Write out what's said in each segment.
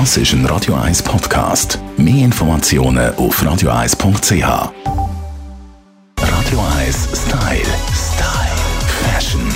Das ist ein Radio 1 Podcast. Mehr Informationen auf radio1.ch. Radio 1 Style. Style. Fashion.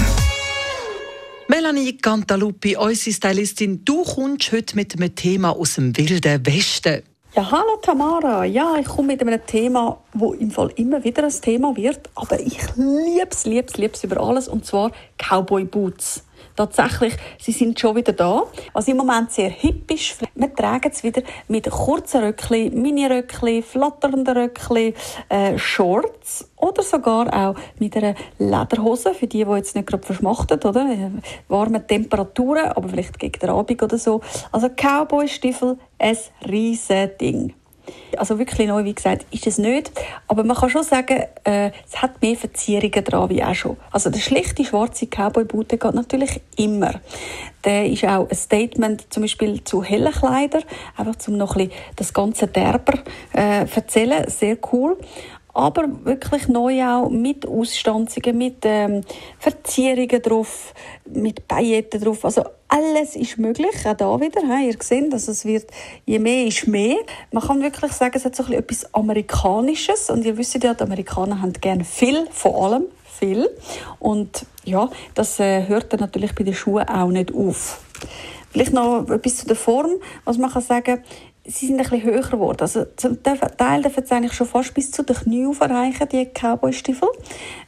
Melanie Cantaluppi, unsere Stylistin, du kommst heute mit einem Thema aus dem Wilden Westen. Ja, hallo Tamara. Ja, ich komme mit einem Thema, wo im Fall immer wieder ein Thema wird, aber ich liebe es, liebe es, liebe es über alles, und zwar Cowboy Boots. Tatsächlich, sie sind schon wieder da, was im Moment sehr hip ist. Wir tragen es wieder mit kurzen Röckchen, Mini-Röckchen, flatternden Röckchen, äh, Shorts oder sogar auch mit einer Lederhose, für die, die jetzt nicht gerade verschmachtet, oder? Äh, warme Temperaturen, aber vielleicht gegen den Abend oder so. Also Cowboy-Stiefel, ein riesen Ding. Also wirklich neu, wie gesagt, ist es nicht. Aber man kann schon sagen, äh, es hat mehr Verzierungen dran wie auch schon. Also der schlichte schwarze Cowboy-Boot geht natürlich immer. Der ist auch ein Statement zum Beispiel zu hellen Kleidern, einfach um noch ein bisschen das ganze Derber äh, erzählen. Sehr cool aber wirklich neu auch mit Ausstanzungen, mit ähm, Verzierungen drauf, mit Pailletten drauf. Also alles ist möglich, auch da wieder. He, ihr seht, also es wird, je mehr ist mehr. Man kann wirklich sagen, es hat so etwas Amerikanisches und ihr wisst ja, die Amerikaner haben gerne viel, vor allem viel. Und ja, das äh, hört dann natürlich bei den Schuhen auch nicht auf. Vielleicht noch etwas zu der Form, was man kann sagen sie sind ein bisschen höher geworden. Also zum Teil dürfen sie eigentlich schon fast bis zu den Knien erreichen, die Cowboy-Stiefel.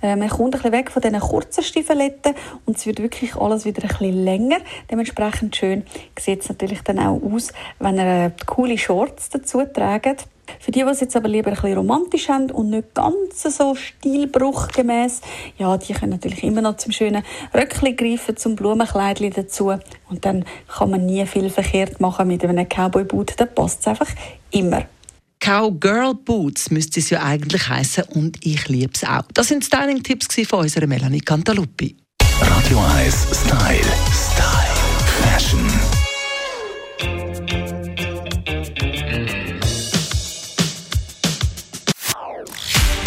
Äh, man kommt ein bisschen weg von diesen kurzen Stiefeletten und es wird wirklich alles wieder ein bisschen länger. Dementsprechend schön sieht es natürlich dann auch aus, wenn ihr äh, coole Shorts dazu trägt. Für die, die es jetzt aber lieber ein bisschen romantisch haben und nicht ganz so stilbruchgemäß, ja, die können natürlich immer noch zum schönen Röckchen greifen, zum Blumenkleidchen dazu. Und dann kann man nie viel verkehrt machen mit einem Cowboy-Boot. Da passt es einfach immer. Cowgirl Boots müsste es ja eigentlich heißen und ich liebe es auch. Das sind Styling-Tipps von unserer Melanie Cantaluppi. Radio 1 Style. Style. Fashion.